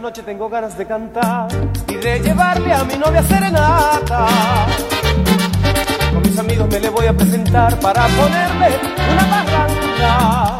noche tengo ganas de cantar y de llevarle a mi novia serenata. Con mis amigos me le voy a presentar para ponerle una barranca.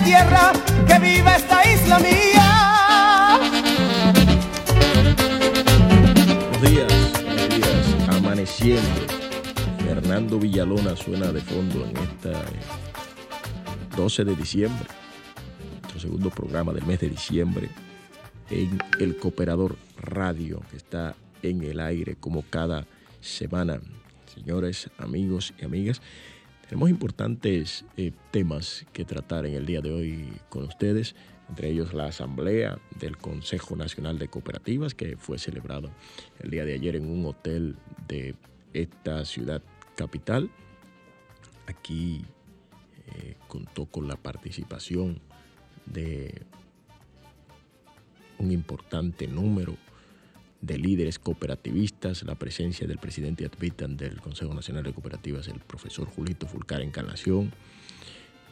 Tierra, que viva esta isla mía. Buenos días, buenos días, amaneciendo. Fernando Villalona suena de fondo en esta 12 de diciembre, nuestro segundo programa del mes de diciembre en El Cooperador Radio, que está en el aire como cada semana. Señores, amigos y amigas, tenemos importantes eh, temas que tratar en el día de hoy con ustedes, entre ellos la asamblea del Consejo Nacional de Cooperativas que fue celebrado el día de ayer en un hotel de esta ciudad capital. Aquí eh, contó con la participación de un importante número de líderes cooperativistas, la presencia del presidente Advitan del Consejo Nacional de Cooperativas, el profesor Julito Fulcar Encarnación,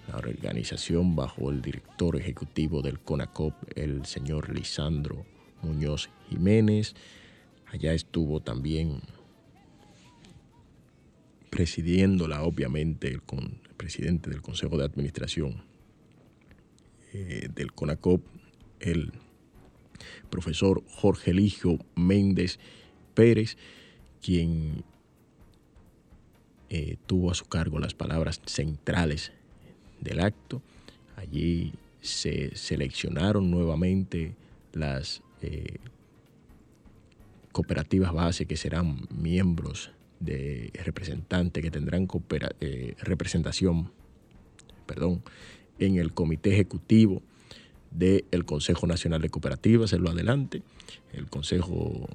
la organización bajo el director ejecutivo del CONACOP, el señor Lisandro Muñoz Jiménez. Allá estuvo también presidiéndola, obviamente, el, con, presidente del Consejo de Administración eh, del CONACOP, el profesor Jorge Eligio Méndez Pérez, quien eh, tuvo a su cargo las palabras centrales del acto. Allí se seleccionaron nuevamente las eh, cooperativas base que serán miembros de representantes que tendrán eh, representación perdón, en el comité ejecutivo del Consejo Nacional de Cooperativas, en lo adelante, el Consejo,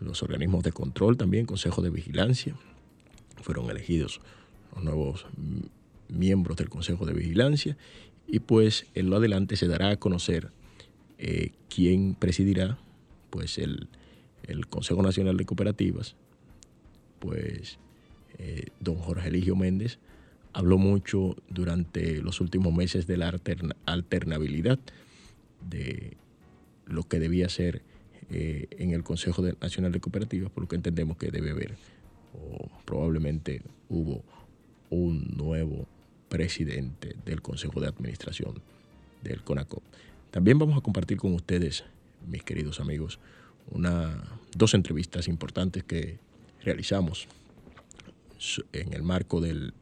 los organismos de control también, Consejo de Vigilancia, fueron elegidos los nuevos miembros del Consejo de Vigilancia y pues en lo adelante se dará a conocer eh, quién presidirá pues el, el, Consejo Nacional de Cooperativas, pues eh, don Jorge Eligio Méndez habló mucho durante los últimos meses de la alterna, alternabilidad de lo que debía ser eh, en el Consejo Nacional de Cooperativas, por lo que entendemos que debe haber, o probablemente hubo un nuevo presidente del Consejo de Administración del CONACOP. También vamos a compartir con ustedes, mis queridos amigos, una, dos entrevistas importantes que realizamos en el marco de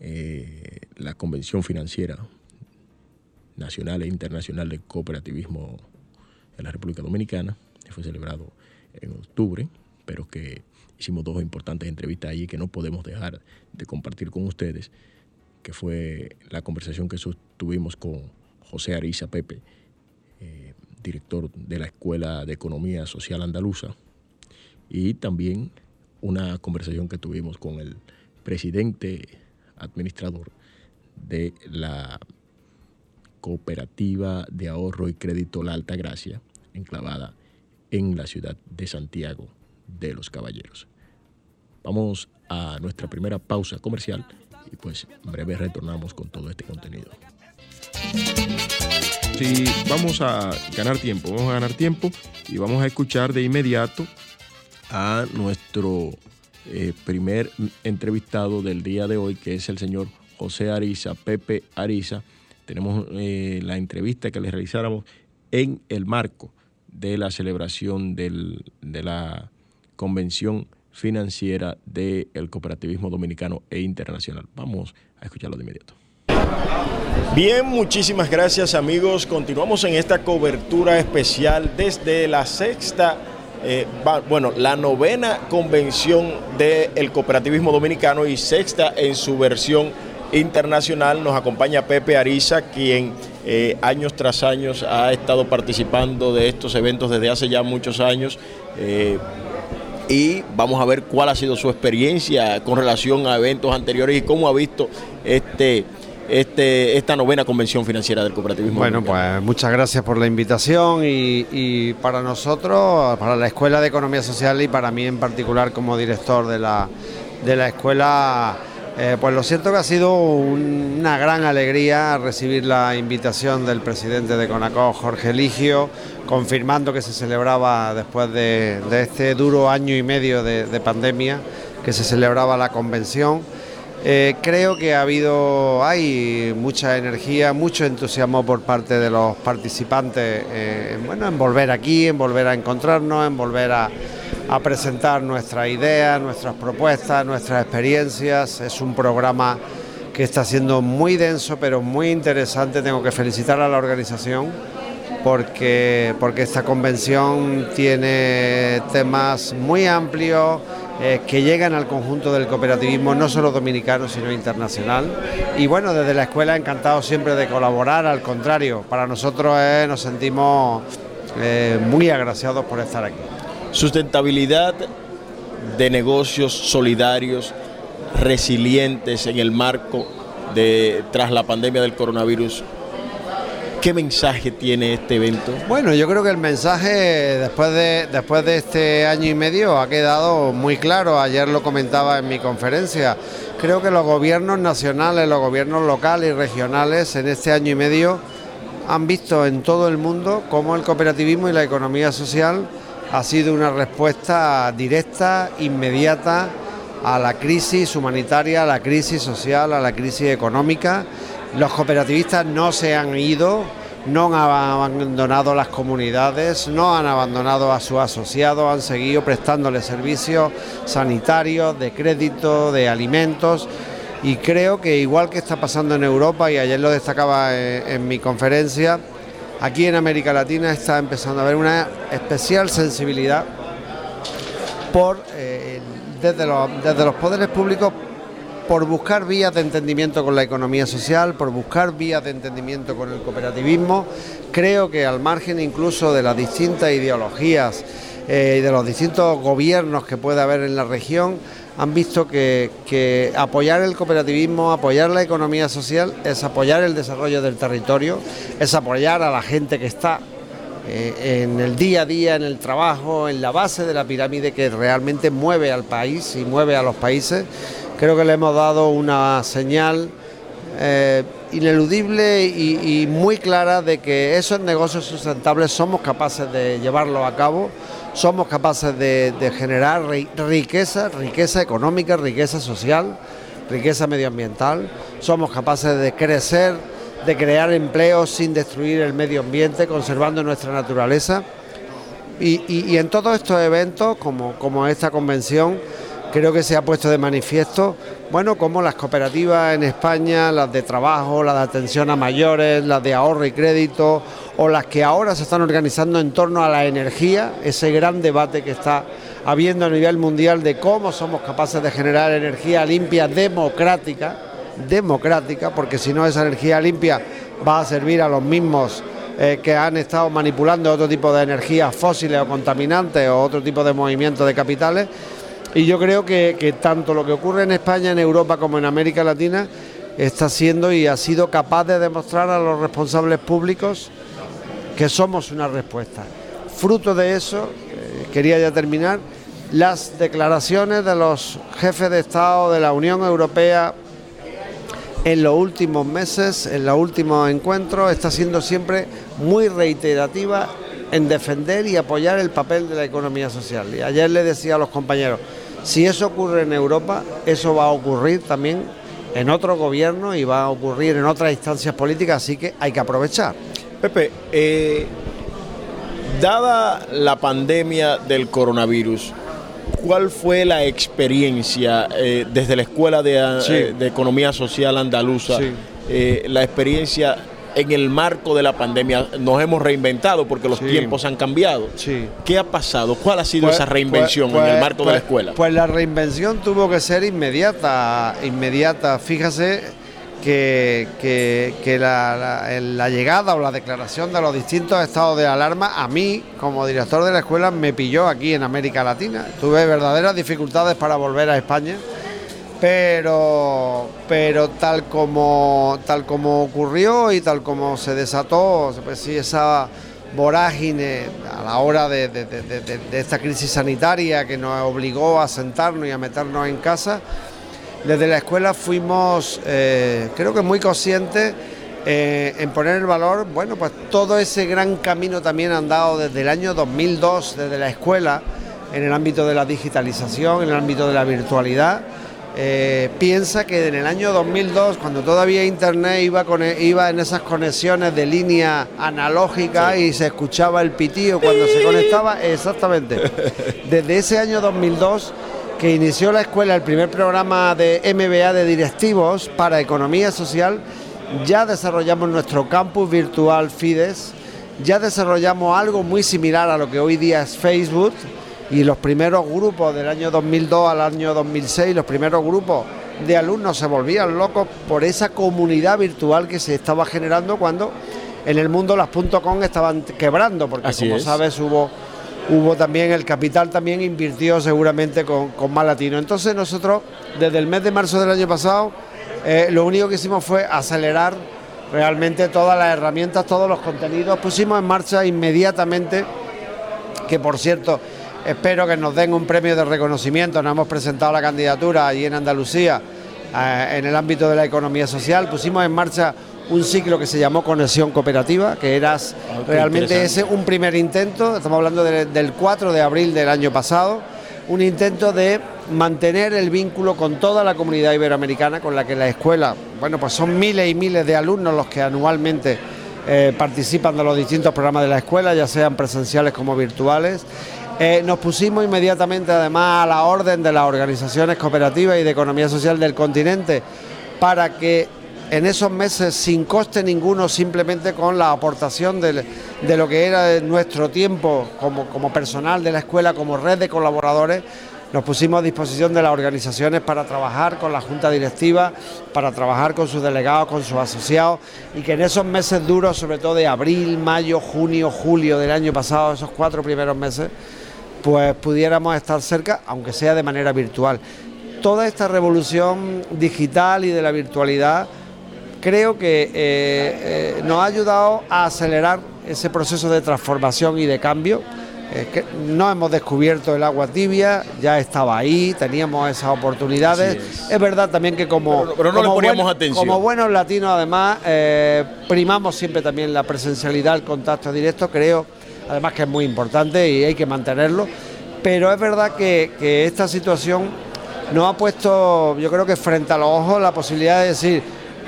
eh, la Convención Financiera Nacional e Internacional de Cooperativismo en la República Dominicana, que fue celebrado en octubre, pero que hicimos dos importantes entrevistas allí que no podemos dejar de compartir con ustedes, que fue la conversación que tuvimos con José Ariza Pepe, eh, director de la Escuela de Economía Social Andaluza, y también una conversación que tuvimos con el presidente administrador de la Cooperativa de Ahorro y Crédito La Alta Gracia, enclavada en la ciudad de Santiago de los Caballeros. Vamos a nuestra primera pausa comercial y pues en breve retornamos con todo este contenido. Sí, vamos a ganar tiempo, vamos a ganar tiempo y vamos a escuchar de inmediato a nuestro eh, primer entrevistado del día de hoy, que es el señor José Ariza, Pepe Ariza, tenemos eh, la entrevista que le realizáramos en el marco de la celebración de la convención financiera del cooperativismo dominicano e internacional. Vamos a escucharlo de inmediato. Bien, muchísimas gracias amigos. Continuamos en esta cobertura especial desde la sexta, eh, bueno, la novena convención del cooperativismo dominicano y sexta en su versión internacional. Nos acompaña Pepe Ariza, quien eh, años tras años ha estado participando de estos eventos desde hace ya muchos años. Eh, y vamos a ver cuál ha sido su experiencia con relación a eventos anteriores y cómo ha visto este, este, esta novena convención financiera del cooperativismo. Bueno, pues muchas gracias por la invitación y, y, para nosotros, para la Escuela de Economía Social y para mí en particular como director de la, de la escuela, eh, pues lo cierto que ha sido un, una gran alegría recibir la invitación del presidente de CONACO, Jorge Eligio, confirmando que se celebraba después de, de este duro año y medio de, de, pandemia, que se celebraba la convención. Eh, creo que ha habido, hay mucha energía, mucho entusiasmo por parte de los participantes eh, bueno, en volver aquí, en volver a encontrarnos, en volver a, a presentar nuestras ideas, nuestras propuestas, nuestras experiencias. Es un programa que está siendo muy denso, pero muy interesante. Tengo que felicitar a la organización porque, porque esta convención tiene temas muy amplios eh, que llegan al conjunto del cooperativismo, no solo dominicano, sino internacional. Y bueno, desde la escuela encantado siempre de colaborar, al contrario, para nosotros eh, nos sentimos eh, muy agraciados por estar aquí sustentabilidad de negocios solidarios, resilientes en el marco de tras la pandemia del coronavirus. ¿Qué mensaje tiene este evento? Bueno, yo creo que el mensaje después de, después de este año y medio ha quedado muy claro. Ayer lo comentaba en mi conferencia. Creo que los gobiernos nacionales, los gobiernos locales y regionales en este año y medio han visto en todo el mundo cómo el cooperativismo y la economía social ha sido una respuesta directa, inmediata a la crisis humanitaria, a la crisis social, a la crisis económica. Los cooperativistas no se han ido, no han abandonado las comunidades, no han abandonado a sus asociados, han seguido prestándole servicios sanitarios, de crédito, de alimentos. Y creo que igual que está pasando en Europa, y ayer lo destacaba en, en mi conferencia, aquí en América Latina está empezando a haber una especial sensibilidad por, eh, desde los poderes públicos por buscar vías de entendimiento con la economía social, por buscar vías de entendimiento con el cooperativismo. Creo que al margen incluso de las distintas ideologías eh, y de los distintos gobiernos que puede haber en la región, han visto que, apoyar el cooperativismo, apoyar la economía social, es apoyar el desarrollo del territorio, es apoyar a la gente que está eh, en el día a día, en el trabajo, en la base de la pirámide que realmente mueve al país y mueve a los países. Creo que le hemos dado una señal eh, ineludible y, muy clara de que esos negocios sustentables somos capaces de llevarlos a cabo, somos capaces de, generar ri- riqueza, riqueza económica, riqueza social, riqueza medioambiental, somos capaces de crecer, de crear empleos sin destruir el medio ambiente, conservando nuestra naturaleza. Y, en todos estos eventos, como esta convención, creo que se ha puesto de manifiesto, bueno, como las cooperativas en España, las de trabajo, las de atención a mayores, las de ahorro y crédito, o las que ahora se están organizando en torno a la energía, ese gran debate que está habiendo a nivel mundial de cómo somos capaces de generar energía limpia, democrática, democrática, porque si no esa energía limpia va a servir a los mismos eh, que han estado manipulando otro tipo de energías fósiles o contaminantes o otro tipo de movimientos de capitales. Y yo creo que, tanto lo que ocurre en España, en Europa como en América Latina está siendo y ha sido capaz de demostrar a los responsables públicos que somos una respuesta. Fruto de eso, eh, quería ya terminar, las declaraciones de los jefes de Estado de la Unión Europea en los últimos meses, en los últimos encuentros, está siendo siempre muy reiterativa en defender y apoyar el papel de la economía social. Y ayer le decía a los compañeros, si eso ocurre en Europa, eso va a ocurrir también en otros gobiernos y va a ocurrir en otras instancias políticas, así que hay que aprovechar. Pepe, eh, dada la pandemia del coronavirus, ¿cuál fue la experiencia eh, desde la Escuela de, eh, de Economía Social Andaluza? Sí. la experiencia en el marco de la pandemia. Nos hemos reinventado porque los Sí. tiempos han cambiado. Sí. ¿Qué ha pasado? ¿Cuál ha sido Pues- esa reinvención pues- en el pues- marco de la escuela? Pues la reinvención tuvo que ser inmediata, inmediata. Fíjese que, que- que la, la- el- la llegada o la declaración de los distintos estados de alarma a mí, como director de la escuela, me pilló aquí en América Latina. Tuve verdaderas dificultades para volver a España. Pero, pero tal como tal como ocurrió y tal como se desató, pues sí, esa vorágine a la hora de, de- de- esta crisis sanitaria que nos obligó a sentarnos y a meternos en casa, desde la escuela fuimos, eh, creo que muy conscientes eh, en poner el valor, bueno, pues todo ese gran camino también andado desde el año 2002, desde la escuela, en el ámbito de la digitalización, en el ámbito de la virtualidad. Eh, piensa que en el año 2002, cuando todavía Internet iba, con, iba en esas conexiones de línea analógica y se escuchaba el pitío cuando se conectaba, exactamente. Desde ese año 2002 que inició la escuela el primer programa de MBA de directivos para economía social, ya desarrollamos nuestro campus virtual Fides, ya desarrollamos algo muy similar a lo que hoy día es Facebook y los primeros grupos del año 2002 al año 2006, los primeros grupos de alumnos se volvían locos por esa comunidad virtual que se estaba generando cuando en el mundo las .com estaban quebrando, porque Así como es. sabes hubo hubo también el capital también invirtió seguramente con, con más latino. Entonces nosotros desde el mes de marzo del año pasado eh, lo único que hicimos fue acelerar realmente todas las herramientas, todos los contenidos. Pusimos en marcha inmediatamente, que por cierto, espero que nos den un premio de reconocimiento. Nos hemos presentado la candidatura allí en Andalucía, eh, en el ámbito de la economía social. Pusimos en marcha un ciclo que se llamó Conexión Cooperativa, que era qué realmente ese un primer intento, estamos hablando de- del 4 de abril del año pasado, un intento de mantener el vínculo con toda la comunidad iberoamericana con la que la escuela, bueno, pues son miles y miles de alumnos los que anualmente eh, participan de los distintos programas de la escuela, ya sean presenciales como virtuales. Eh, nos pusimos inmediatamente además a la orden de las organizaciones cooperativas y de economía social del continente para que en esos meses sin coste ninguno, simplemente con la aportación de, lo que era nuestro tiempo como personal de la escuela, como red de colaboradores, nos pusimos a disposición de las organizaciones para trabajar con la junta directiva, para trabajar con sus delegados, con sus asociados, y que en esos meses duros, sobre todo de abril, mayo, junio, julio del año pasado, esos cuatro primeros meses, pues pudiéramos estar cerca, aunque sea de manera virtual. Toda esta revolución digital y de la virtualidad creo que eh, eh, nos ha ayudado a acelerar ese proceso de transformación y de cambio. Eh, que no hemos descubierto el agua tibia, ya estaba ahí, teníamos esas oportunidades. Es. es. verdad también que como, Pero- pero no como poníamos buen- atención. como buenos latinos además primamos siempre también la presencialidad, el contacto directo, creo además que es muy importante y hay que mantenerlo, pero es verdad que, esta situación nos ha puesto, yo creo que frente a los ojos, la posibilidad de decir,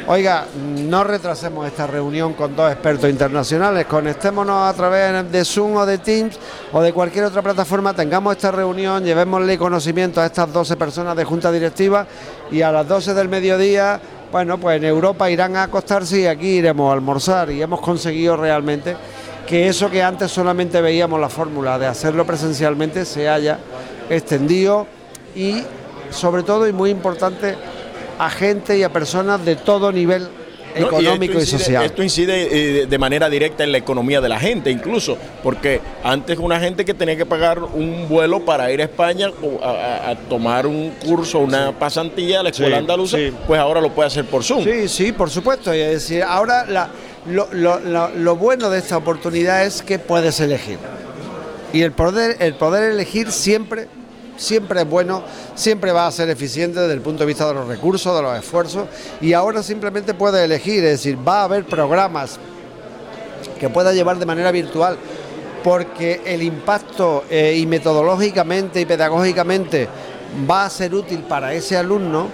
oiga, no retrasemos esta reunión con dos expertos internacionales, conectémonos a través de Zoom o de Teams o de cualquier otra plataforma, tengamos esta reunión, llevémosle conocimiento a estas 12 personas de junta directiva y a las 12 del mediodía, bueno, pues en Europa irán a acostarse y aquí iremos a almorzar y hemos conseguido realmente que eso que antes solamente veíamos la fórmula de hacerlo presencialmente se haya extendido y sobre todo y muy importante a gente y a personas de todo nivel No, económico y, social. Esto incide eh, de manera directa en la economía de la gente, incluso, porque antes una gente que tenía que pagar un vuelo para ir a España a, a- tomar un curso, una pasantía a la escuela Sí, andaluza, sí. pues ahora lo puede hacer por Zoom. Sí, sí, por supuesto. Es decir, ahora la- lo, lo- lo- bueno de esta oportunidad es que puedes elegir. Y el poder, el poder elegir siempre, siempre es bueno, siempre va a ser eficiente desde el punto de vista de los recursos, de los esfuerzos. Y ahora simplemente puedes elegir, es decir, va a haber programas que pueda llevar de manera virtual, porque el impacto eh, y metodológicamente y pedagógicamente va a ser útil para ese alumno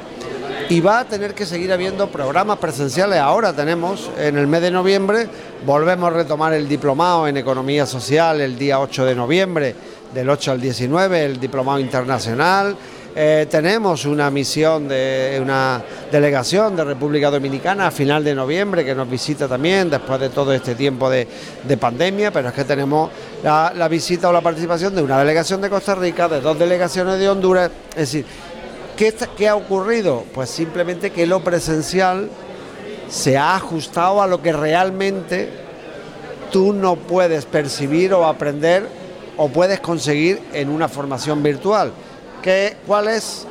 y va a tener que seguir habiendo programas presenciales. Ahora tenemos, en el mes de noviembre, volvemos a retomar el diplomado en Economía Social el día 8 de noviembre, del 8 al 19, el diplomado internacional. Eh, tenemos una misión de una delegación de República Dominicana a final de noviembre que nos visita también después de todo este tiempo de, de pandemia, pero es que tenemos la, la visita o la participación de una delegación de Costa Rica, de dos delegaciones de Honduras. Es decir, ¿qué, está- qué ha ocurrido? Pues simplemente que lo presencial se ha ajustado a lo que realmente tú no puedes percibir o aprender o puedes conseguir en una formación virtual. ¿Qué, ¿Cuál es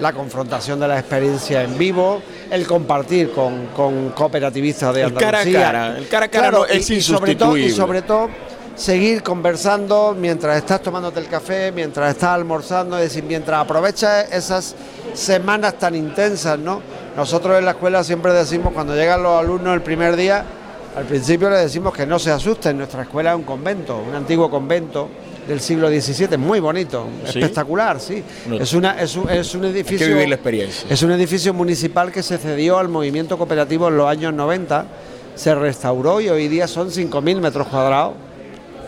la confrontación de la experiencia en vivo, el compartir con, con cooperativistas de El cara a Andalucía? cara, el cara a cara no- es y- y sobre todo- insustituible. Y sobre todo seguir conversando mientras estás tomándote el café, mientras estás almorzando, es decir, mientras aprovechas esas semanas tan intensas, ¿no? Nosotros en la escuela siempre decimos, cuando llegan los alumnos el primer día, al principio les decimos que no se asusten, nuestra escuela es un convento, un antiguo convento del siglo XVII, muy bonito, ¿Sí? espectacular, sí. No. Es, una, es, un, es un Hay edificio... que vivir la experiencia. Es un edificio municipal que se cedió al movimiento cooperativo en los años 90, se restauró y hoy día son 5.000 metros cuadrados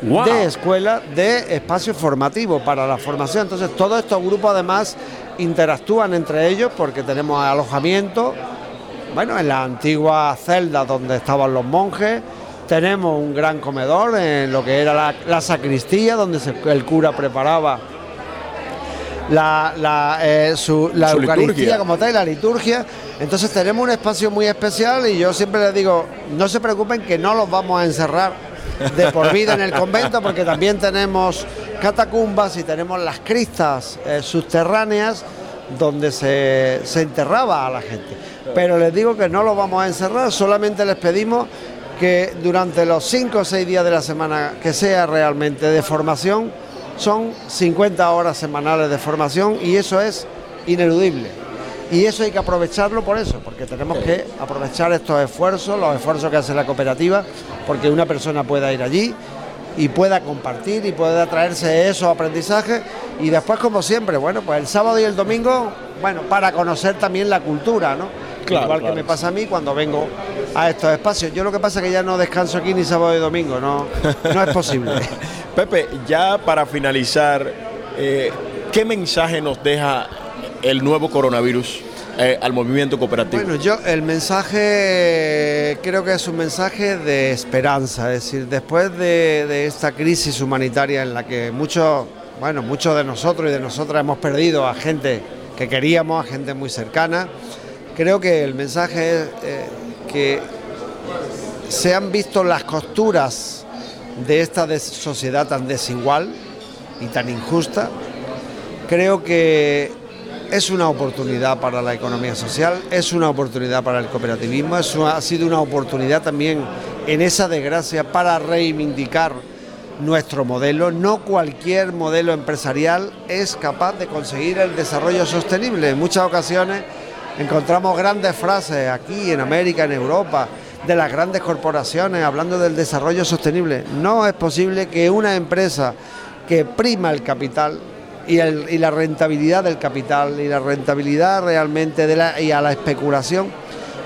Wow. de escuela, de espacio formativo para la formación. Entonces todos estos grupos además interactúan entre ellos porque tenemos alojamiento, bueno, en la antigua celda donde estaban los monjes, tenemos un gran comedor en lo que era la, la sacristía donde se- el cura preparaba la, la, eh, su- la Su Eucaristía liturgia. como tal, la liturgia. Entonces tenemos un espacio muy especial y yo siempre les digo, no se preocupen que no los vamos a encerrar de por vida en el convento porque también tenemos catacumbas y tenemos las cristas eh, subterráneas donde se, se enterraba a la gente. pero les digo que no lo vamos a encerrar, solamente les pedimos que durante los 5 o 6 días de la semana que sea realmente de formación, son 50 horas semanales de formación y eso es ineludible. Y eso hay que aprovecharlo por eso, porque tenemos que aprovechar estos esfuerzos, los esfuerzos que hace la cooperativa, porque una persona pueda ir allí y pueda compartir y pueda traerse esos aprendizajes y después como siempre, bueno, pues el sábado y el domingo, bueno, para conocer también la cultura, ¿no? Claro, Igual claro. que me pasa a mí cuando vengo a estos espacios. Yo lo que pasa es que ya no descanso aquí ni sábado y domingo, no, no es posible. Pepe, ya para finalizar, eh, ¿qué mensaje nos deja el nuevo coronavirus eh, al movimiento cooperativo? Bueno, yo el mensaje creo que es un mensaje de esperanza, es decir, después de, de esta crisis humanitaria en la que muchos, bueno, muchos de nosotros y de nosotras hemos perdido a gente que queríamos, a gente muy cercana, creo que el mensaje es eh, que se han visto las costuras de esta sociedad tan desigual y tan injusta. Creo que es una oportunidad para la economía social, es una oportunidad para el cooperativismo, ha sido una oportunidad también en esa desgracia para reivindicar nuestro modelo. No cualquier modelo empresarial es capaz de conseguir el desarrollo sostenible. En muchas ocasiones encontramos grandes frases aquí en América, en Europa, de las grandes corporaciones hablando del desarrollo sostenible. No es posible que una empresa que prima el capital y, la rentabilidad del capital y la rentabilidad realmente de la, y a la especulación,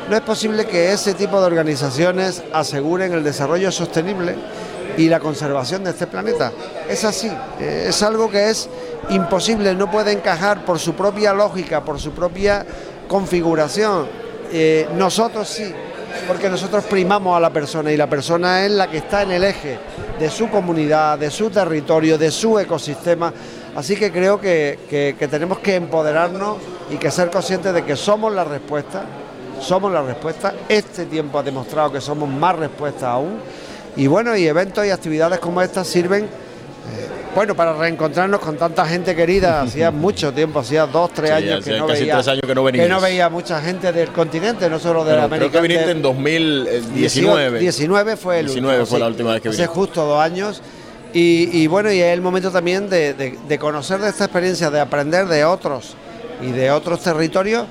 no es posible que ese tipo de organizaciones aseguren el desarrollo sostenible y la conservación de este planeta. Es así, eh, es algo que es imposible, no puede encajar por su propia lógica, por su propia configuración. Eh, nosotros sí, porque nosotros primamos a la persona y la persona es la que está en el eje de su comunidad, de su territorio, de su ecosistema. Así que creo que, que- que tenemos que empoderarnos y que ser conscientes de que somos la respuesta, somos la respuesta. Este tiempo ha demostrado que somos más respuesta aún. Y bueno, y eventos y actividades como estas sirven, eh, bueno, para reencontrarnos con tanta gente querida. Hacía mucho tiempo, hacía dos, tres Sí, años que no veía, años que no veía mucha gente del continente, no solo de Bueno, América. creo que viniste en 2019. 19 fue el 19 último, fue la última vez que Hace viniste. justo dos años. Y, y bueno, y es el momento también de, de- de conocer de esta experiencia, de aprender de otros y de otros territorios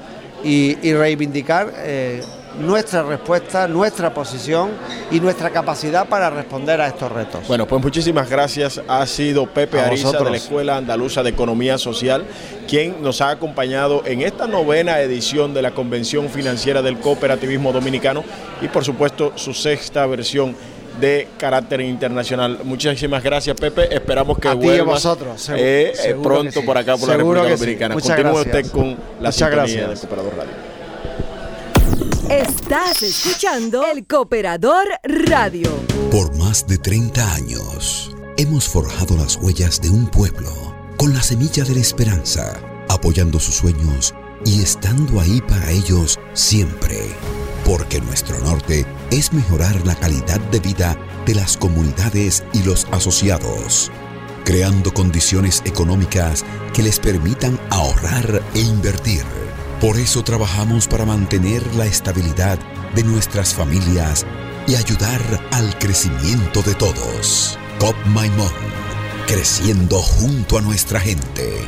y, y reivindicar eh, nuestra respuesta, nuestra posición y nuestra capacidad para responder a estos retos. Bueno, pues muchísimas gracias. Ha sido Pepe A Ariza de la Escuela Andaluza de Economía Social quien nos ha acompañado en esta novena edición de la Convención Financiera del Cooperativismo Dominicano y por supuesto su sexta versión de carácter internacional. Muchísimas gracias Pepe. Esperamos que A ti y a vosotros, eh, eh, seguro pronto sí. por acá por la República sí. Dominicana. Muchas Continúe gracias. usted con la Muchas sintonía gracias. de Cooperador Radio. Estás escuchando El Cooperador Radio. Por más de 30 años, hemos forjado las huellas de un pueblo con la semilla de la esperanza, apoyando sus sueños y estando ahí para ellos siempre. Porque nuestro norte es mejorar la calidad de vida de las comunidades y los asociados, creando condiciones económicas que les permitan ahorrar e invertir. Por eso trabajamos para mantener la estabilidad de nuestras familias y ayudar al crecimiento de todos. COP Maimón, creciendo junto a nuestra gente.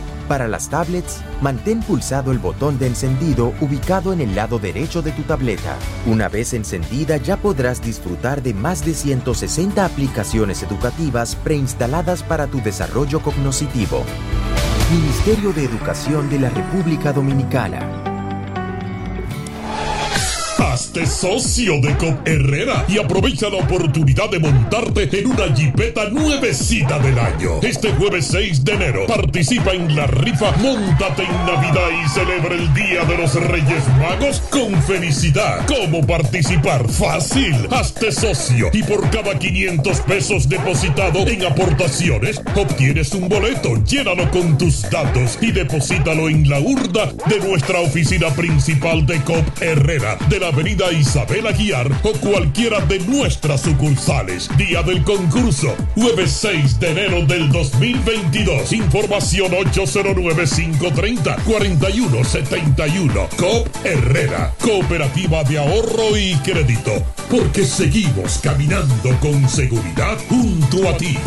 Para las tablets, mantén pulsado el botón de encendido ubicado en el lado derecho de tu tableta. Una vez encendida ya podrás disfrutar de más de 160 aplicaciones educativas preinstaladas para tu desarrollo cognoscitivo. Ministerio de Educación de la República Dominicana. Hazte socio de COP Herrera y aprovecha la oportunidad de montarte en una jipeta nuevecita del año. Este jueves 6 de enero participa en la rifa Móntate en Navidad y celebra el Día de los Reyes Magos con felicidad. ¿Cómo participar? Fácil. Hazte socio y por cada 500 pesos depositado en aportaciones obtienes un boleto. Llénalo con tus datos y deposítalo en la urna de nuestra oficina principal de COP Herrera de la avenida Isabel Aguiar o cualquiera de nuestras sucursales. Día del concurso, jueves 6 de enero del 2022. Información 809-530-4171. COP Herrera, Cooperativa de Ahorro y Crédito. Porque seguimos caminando con seguridad junto a ti.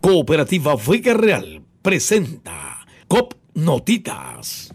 Cooperativa Vega Real presenta COP Notitas.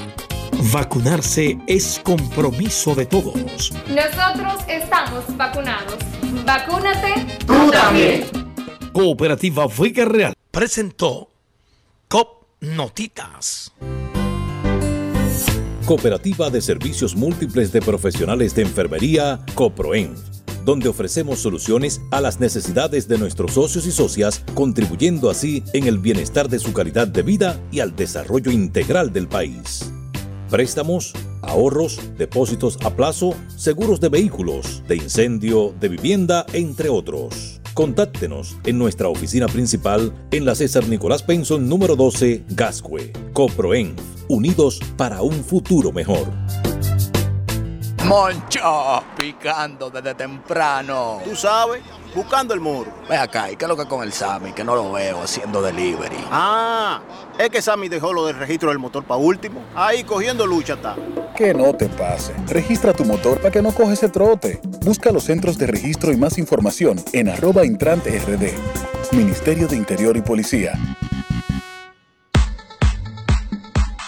Vacunarse es compromiso de todos. Nosotros estamos vacunados. Vacúnate. Tú también. Cooperativa Vega Real presentó COP Notitas. Cooperativa de Servicios Múltiples de Profesionales de Enfermería, COPROEN, donde ofrecemos soluciones a las necesidades de nuestros socios y socias, contribuyendo así en el bienestar de su calidad de vida y al desarrollo integral del país. Préstamos, ahorros, depósitos a plazo, seguros de vehículos, de incendio, de vivienda, entre otros. Contáctenos en nuestra oficina principal en la César Nicolás Penson número 12, Gascue. Coproen, unidos para un futuro mejor. Moncho, picando desde temprano. Tú sabes, buscando el muro. Ve acá, ¿y qué es lo que con el Sammy? Que no lo veo haciendo delivery. Ah, es que Sammy dejó lo del registro del motor para último. Ahí cogiendo lucha está. Que no te pase. Registra tu motor para que no coges ese trote. Busca los centros de registro y más información en arroba intrante rd. Ministerio de Interior y Policía.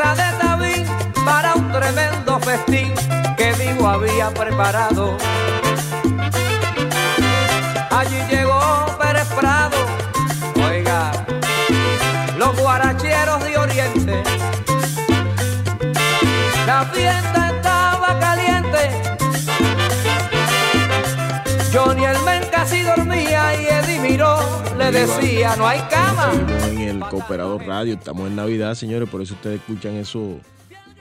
A la casa de David para un tremendo festín que Diego había preparado. Allí no hay cama. En el Cooperador Radio, estamos en Navidad, señores, por eso ustedes escuchan eso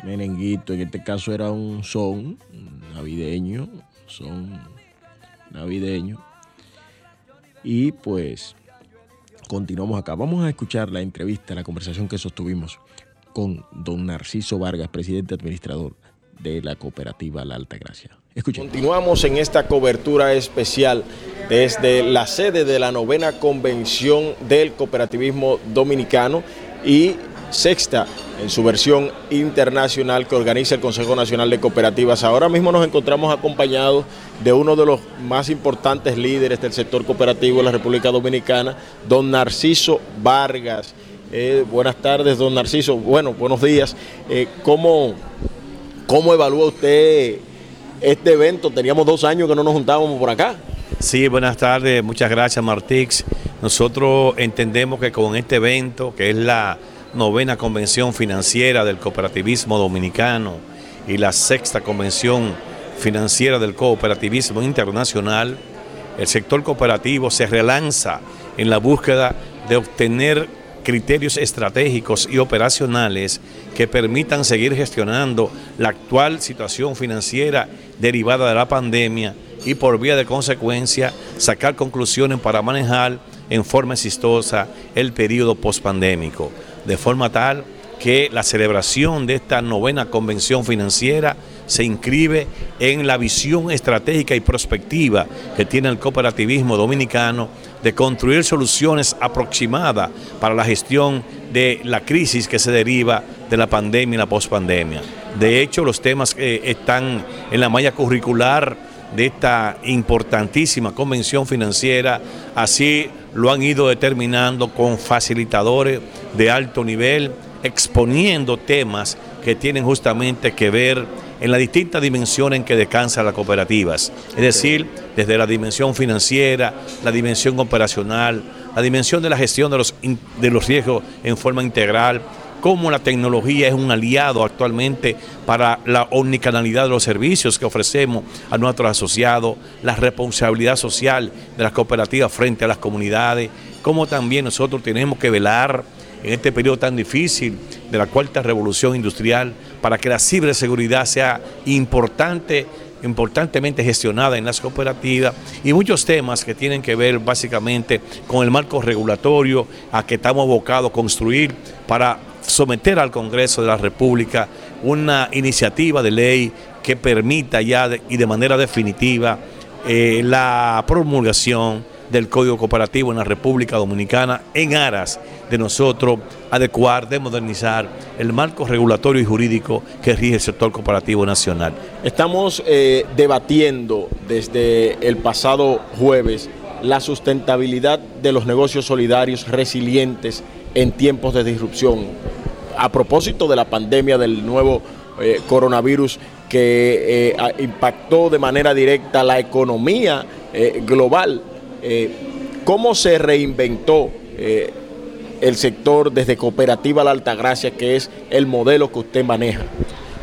merenguito. En este caso era un son navideño, son navideño. Y pues continuamos acá. Vamos a escuchar la entrevista, la conversación que sostuvimos con don Narciso Vargas, presidente administrador de la cooperativa La Alta Gracia. Escuchen. Continuamos en esta cobertura especial desde la sede de la novena convención del cooperativismo dominicano y sexta en su versión internacional que organiza el Consejo Nacional de Cooperativas. Ahora mismo nos encontramos acompañados de uno de los más importantes líderes del sector cooperativo de la República Dominicana, don Narciso Vargas. Eh, buenas tardes, don Narciso. Bueno, buenos días. Eh, ¿cómo, ¿Cómo evalúa usted este evento? Teníamos dos años que no nos juntábamos por acá. Sí, buenas tardes, muchas gracias Martix. Nosotros entendemos que con este evento, que es la novena convención financiera del cooperativismo dominicano y la sexta convención financiera del cooperativismo internacional, el sector cooperativo se relanza en la búsqueda de obtener criterios estratégicos y operacionales que permitan seguir gestionando la actual situación financiera derivada de la pandemia y por vía de consecuencia sacar conclusiones para manejar en forma exitosa el periodo pospandémico, de forma tal que la celebración de esta novena convención financiera se inscribe en la visión estratégica y prospectiva que tiene el cooperativismo dominicano de construir soluciones aproximadas para la gestión de la crisis que se deriva de la pandemia y la pospandemia. De hecho, los temas que están en la malla curricular de esta importantísima convención financiera, así lo han ido determinando con facilitadores de alto nivel, exponiendo temas que tienen justamente que ver en las distintas dimensiones en que descansan las cooperativas, es decir, desde la dimensión financiera, la dimensión operacional, la dimensión de la gestión de los, de los riesgos en forma integral, cómo la tecnología es un aliado actualmente para la omnicanalidad de los servicios que ofrecemos a nuestros asociados, la responsabilidad social de las cooperativas frente a las comunidades, cómo también nosotros tenemos que velar en este periodo tan difícil de la cuarta revolución industrial para que la ciberseguridad sea importante importantemente gestionada en las cooperativas y muchos temas que tienen que ver básicamente con el marco regulatorio a que estamos abocados a construir para someter al Congreso de la República una iniciativa de ley que permita ya y de manera definitiva eh, la promulgación del Código Cooperativo en la República Dominicana en aras de nosotros adecuar, de modernizar el marco regulatorio y jurídico que rige el sector cooperativo nacional. Estamos eh, debatiendo desde el pasado jueves la sustentabilidad de los negocios solidarios resilientes en tiempos de disrupción. A propósito de la pandemia del nuevo eh, coronavirus que eh, impactó de manera directa la economía global, eh, ¿cómo se reinventó eh, el sector desde Cooperativa La Altagracia, que es el modelo que usted maneja?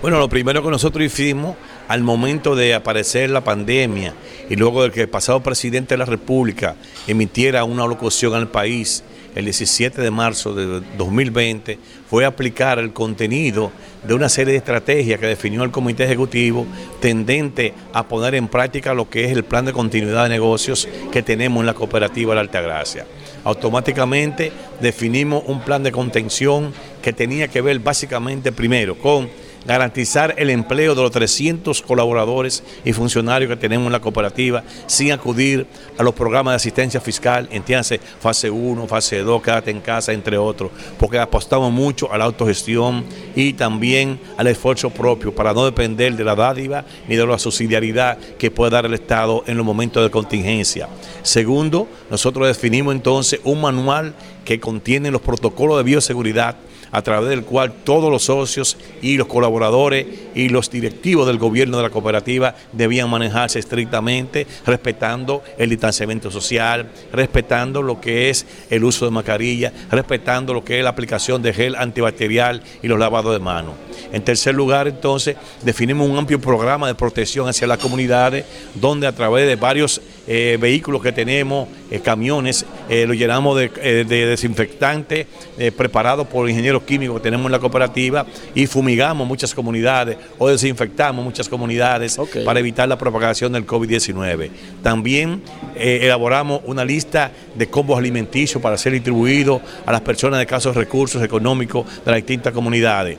Bueno, lo primero que nosotros hicimos al momento de aparecer la pandemia y luego de que el pasado presidente de la República emitiera una locución al país el 17 de marzo de 2020 fue aplicar el contenido de una serie de estrategias que definió el Comité Ejecutivo tendente a poner en práctica lo que es el plan de continuidad de negocios que tenemos en la cooperativa La Altagracia. Automáticamente definimos un plan de contención que tenía que ver básicamente primero con garantizar el empleo de los 300 colaboradores y funcionarios que tenemos en la cooperativa sin acudir a los programas de asistencia fiscal, entiéndase, fase 1, fase 2, quédate en casa, entre otros, porque apostamos mucho a la autogestión y también al esfuerzo propio para no depender de la dádiva ni de la subsidiariedad que puede dar el Estado en los momentos de contingencia. Segundo, nosotros definimos entonces un manual que contiene los protocolos de bioseguridad a través del cual todos los socios y los colaboradores y los directivos del gobierno de la cooperativa debían manejarse estrictamente, respetando el distanciamiento social, respetando lo que es el uso de mascarilla, respetando lo que es la aplicación de gel antibacterial y los lavados de manos. En tercer lugar, entonces, definimos un amplio programa de protección hacia las comunidades, donde a través de varios eh, vehículos que tenemos, eh, camiones, eh, lo llenamos de, eh, de desinfectantes eh, preparados por ingenieros químicos que tenemos en la cooperativa y fumigamos muchas comunidades o desinfectamos muchas comunidades para evitar la propagación del COVID-19. También elaboramos una lista de combos alimenticios para ser distribuidos a las personas de escasos recursos económicos de las distintas comunidades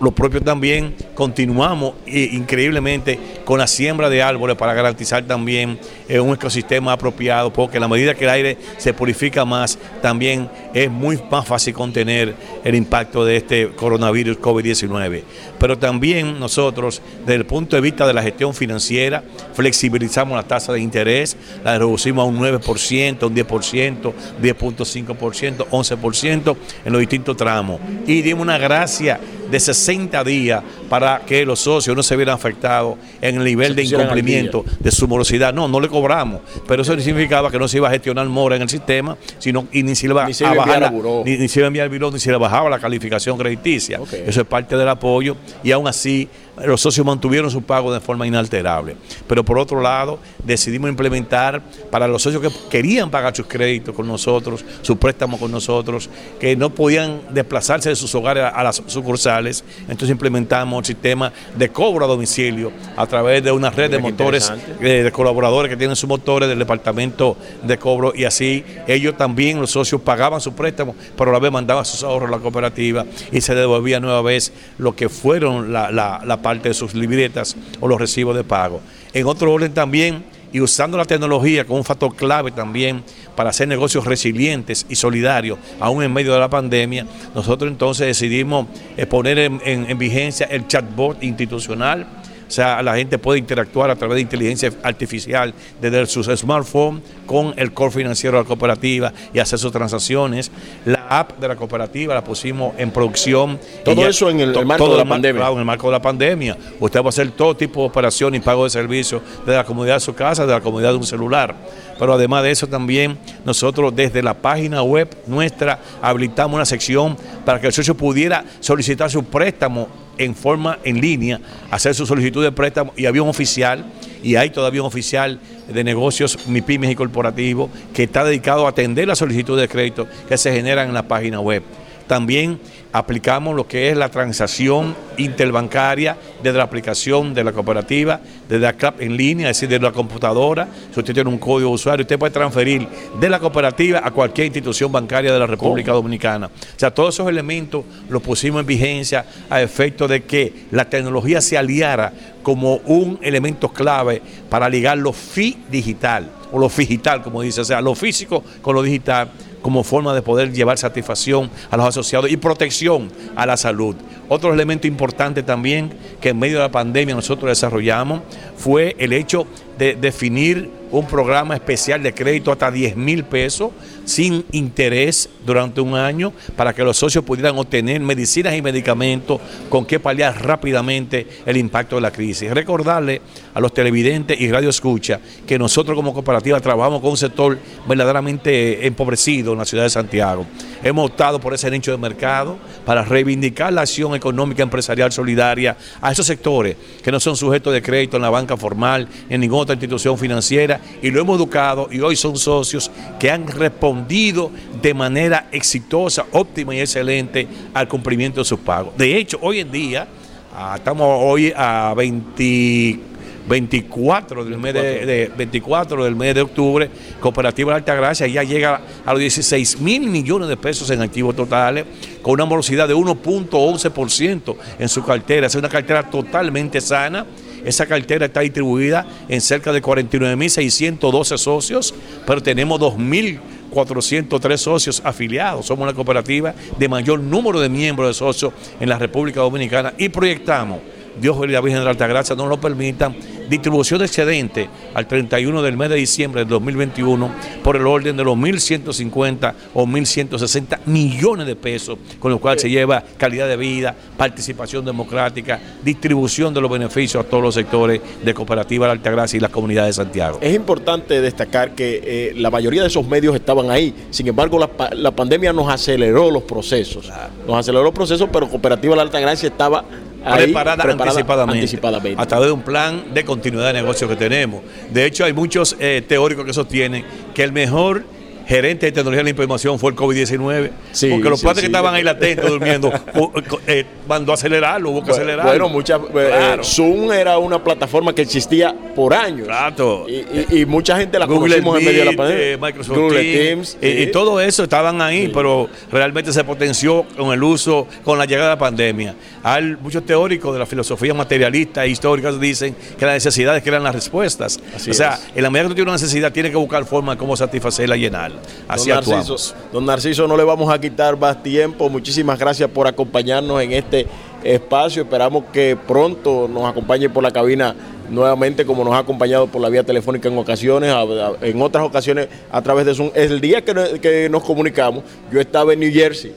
lo propio también continuamos eh, increíblemente con la siembra de árboles para garantizar también eh, un ecosistema apropiado, porque a la medida que el aire se purifica más, también es muy más fácil contener el impacto de este coronavirus COVID-19. Pero también nosotros, desde el punto de vista de la gestión financiera, flexibilizamos la tasa de interés, la reducimos a un 9%, un 10%, 10.5%, 11% en los distintos tramos. Y dimos una gracia de 60 días para que los socios no se vieran afectados en el nivel Se de incumplimiento de su morosidad. No, no le cobramos, pero eso significaba que no se iba a gestionar mora en el sistema, sino y ni se iba Ni se a bajar la- ni, ni se iba a enviar al buró, ni se le bajaba la calificación crediticia. Eso es parte del apoyo y aún así los socios mantuvieron su pago de forma inalterable. Pero por otro lado, decidimos implementar para los socios que querían pagar sus créditos con nosotros, sus préstamos con nosotros, que no podían desplazarse de sus hogares a, las sucursales, entonces implementamos el sistema de cobro a domicilio a través de una red de Mira motores eh, de colaboradores que tienen sus motores del departamento de cobro y así ellos también, los socios, pagaban su préstamo, pero a la vez mandaban sus ahorros a la cooperativa y se devolvía nueva vez lo que fueron la, la- la parte de sus libretas o los recibos de pago. En otro orden también, y usando la tecnología como un factor clave también para hacer negocios resilientes y solidarios, aún en medio de la pandemia, nosotros entonces decidimos eh, poner en- en- en vigencia el chatbot institucional o sea, la gente puede interactuar a través de inteligencia artificial desde sus smartphones con el core financiero de la cooperativa y hacer sus transacciones. La app de la cooperativa la pusimos en producción. Todo ya- eso en el- to- el marco de la pandemia. claro, en el marco de la pandemia. Usted va a hacer todo tipo de operaciones y pago de servicios desde la comodidad de su casa, desde la comodidad de un celular. Pero además de eso también nosotros desde la página web nuestra habilitamos una sección para que el socio pudiera solicitar su préstamo en forma en línea, hacer su solicitud de préstamo y había un oficial y hay todavía un oficial de negocios MIPIMES y corporativos que está dedicado a atender las solicitudes de crédito que se generan en la página web. También aplicamos lo que es la transacción interbancaria desde la aplicación de la cooperativa, desde la CLAP en línea, es decir, desde la computadora. Si usted tiene un código de usuario, usted puede transferir de la cooperativa a cualquier institución bancaria de la República Dominicana. O sea, todos esos elementos los pusimos en vigencia a efecto de que la tecnología se aliara como un elemento clave para ligar lo fi digital o lo digital, como dice, o sea, lo físico con lo digital como forma de poder llevar satisfacción a los asociados y protección a la salud. Otro elemento importante también que en medio de la pandemia nosotros desarrollamos fue el hecho de definir un programa especial de crédito hasta 10 mil pesos sin interés durante un año para que los socios pudieran obtener medicinas y medicamentos con que paliar rápidamente el impacto de la crisis. Recordarle a los televidentes y radio escucha que nosotros como cooperativa trabajamos con un sector verdaderamente empobrecido en la ciudad de Santiago. Hemos optado por ese nicho de mercado para reivindicar la acción económica empresarial solidaria a esos sectores que no son sujetos de crédito en la banca formal, en ninguna otra institución financiera, y lo hemos educado y hoy son socios que han respondido de manera exitosa, óptima y excelente al cumplimiento de sus pagos. De hecho, hoy en día, ah, estamos hoy a 20 24 del mes de, de- 24 del mes de octubre, Cooperativa de Altagracia ya llega a los 16 mil millones de pesos en activos totales, con una morosidad de 1.11% en su cartera. Es una cartera totalmente sana. Esa cartera está distribuida en cerca de 49.612 socios, pero tenemos 2.403 socios afiliados. Somos la cooperativa de mayor número de miembros de socios en la República Dominicana y proyectamos Dios y la Virgen de la Altagracia nos lo permitan, distribución de excedente al 31 del mes de diciembre del 2021 por el orden de los 1.150 o 1.160 millones de pesos, con lo cual se lleva calidad de vida, participación democrática, distribución de los beneficios a todos los sectores de Cooperativa de la Altagracia y las comunidades de Santiago. Es importante destacar que eh, la mayoría de esos medios estaban ahí. Sin embargo, la, pa- la pandemia nos aceleró los procesos. Nos aceleró los procesos, pero Cooperativa La Altagracia estaba ahí preparada, anticipadamente, anticipadamente. a través de un plan de continuidad de negocio que tenemos. De hecho, hay muchos eh, teóricos que sostienen que el mejor gerente de tecnología de la información fue el COVID-19. Sí, porque los sí, padres sí. que estaban ahí latentes durmiendo, o- eh, mandó a acelerarlo, hubo que acelerarlo. Bueno, muchas, eh, Claro. Zoom era una plataforma que existía por años. Exacto. Y, y- y mucha gente la Google conocimos en medio de la pandemia. eh, Microsoft Google Teams, Teams. y, todo eso estaban ahí, pero realmente se potenció con el uso, con la llegada de la pandemia. Hay muchos teóricos de la filosofía materialista e históricas dicen que las necesidades crean las respuestas. Así o sea, es. en la medida que tú tienes una necesidad, tienes que buscar forma de cómo satisfacerla y llenarla. Así don actuamos. Narciso, don Narciso, no le vamos a quitar más tiempo. Muchísimas gracias por acompañarnos en este espacio. Esperamos que pronto nos acompañe por la cabina nuevamente, como nos ha acompañado por la vía telefónica en ocasiones, a- a- en otras ocasiones a través de Zoom. El día que, no- que nos comunicamos, yo estaba en New Jersey.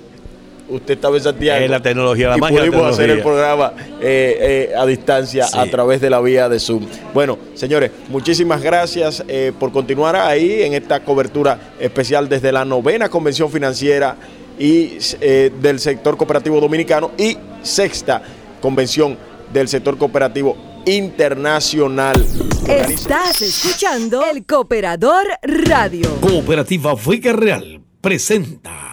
Usted estaba en Santiago. Es la tecnología, la y magia la pudimos hacer el programa eh, eh, a distancia Sí. a través de la vía de Zoom. Bueno, señores, muchísimas gracias eh, por continuar ahí en esta cobertura especial desde la novena convención financiera y eh, del sector cooperativo dominicano y sexta convención del sector cooperativo internacional. Estás escuchando El Cooperador Radio. Cooperativa Vega Real presenta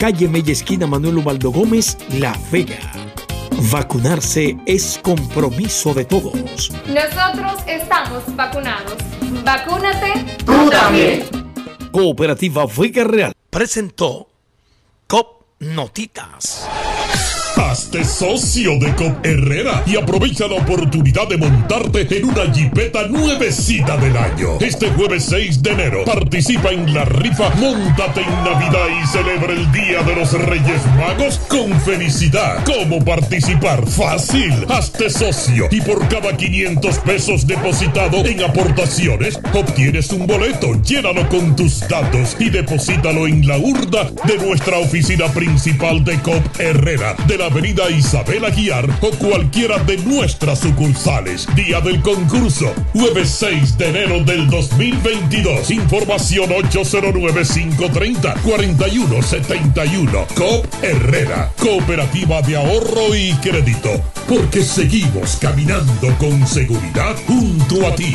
calle Mella Esquina Manuel Ubaldo Gómez, La Vega. Vacunarse es compromiso de todos. Nosotros estamos vacunados. Vacúnate. Tú también. Cooperativa Vega Real presentó COP Notitas. Hazte socio de Cop Herrera y aprovecha la oportunidad de montarte en una jipeta nuevecita del año. Este jueves 6 de enero participa en la rifa Móntate en Navidad y celebra el Día de los Reyes Magos con felicidad. ¿Cómo participar? Fácil. Hazte socio y por cada 500 pesos depositado en aportaciones obtienes un boleto. Llénalo con tus datos y deposítalo en la urna de nuestra oficina principal de COP Herrera de la avenida Isabel Aguiar o cualquiera de nuestras sucursales. Día del concurso, jueves 6 de enero del 2022. Información 809-530-4171. COP Herrera, Cooperativa de Ahorro y Crédito. Porque seguimos caminando con seguridad junto a ti.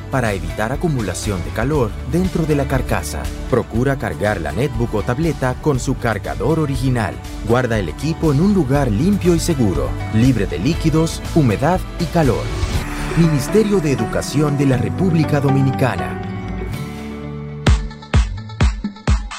para evitar acumulación de calor dentro de la carcasa. Procura cargar la netbook o tableta con su cargador original. Guarda el equipo en un lugar limpio y seguro, libre de líquidos, humedad y calor. Ministerio de Educación de la República Dominicana.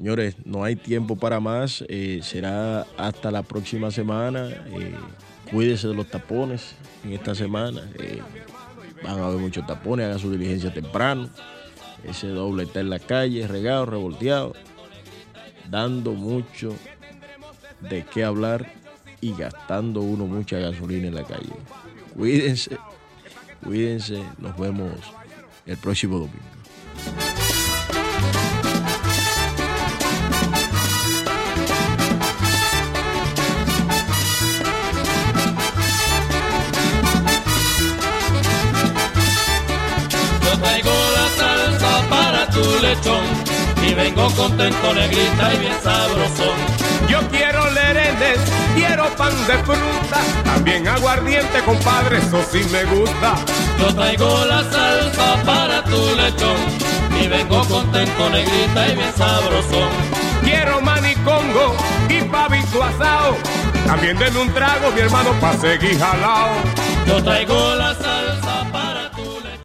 Señores, no hay tiempo para más. eh, será hasta la próxima semana. eh, cuídese de los tapones en esta semana. eh, van a haber muchos tapones. Hagan su diligencia temprano. Ese doble está en la calle, regado, revolteado, dando mucho de qué hablar y gastando uno mucha gasolina en la calle. Cuídense, cuídense. Nos vemos el próximo domingo. Y vengo contento, negrita y bien sabrosón. Yo quiero lerenes, quiero pan de fruta, también aguardiente, compadre, eso sí me gusta. Yo traigo la salsa para tu lechón y vengo contento, negrita y bien sabrosón. Quiero manicongo y pavito asado, también denme un trago, mi hermano, pa' seguir jalao. Yo traigo la salsa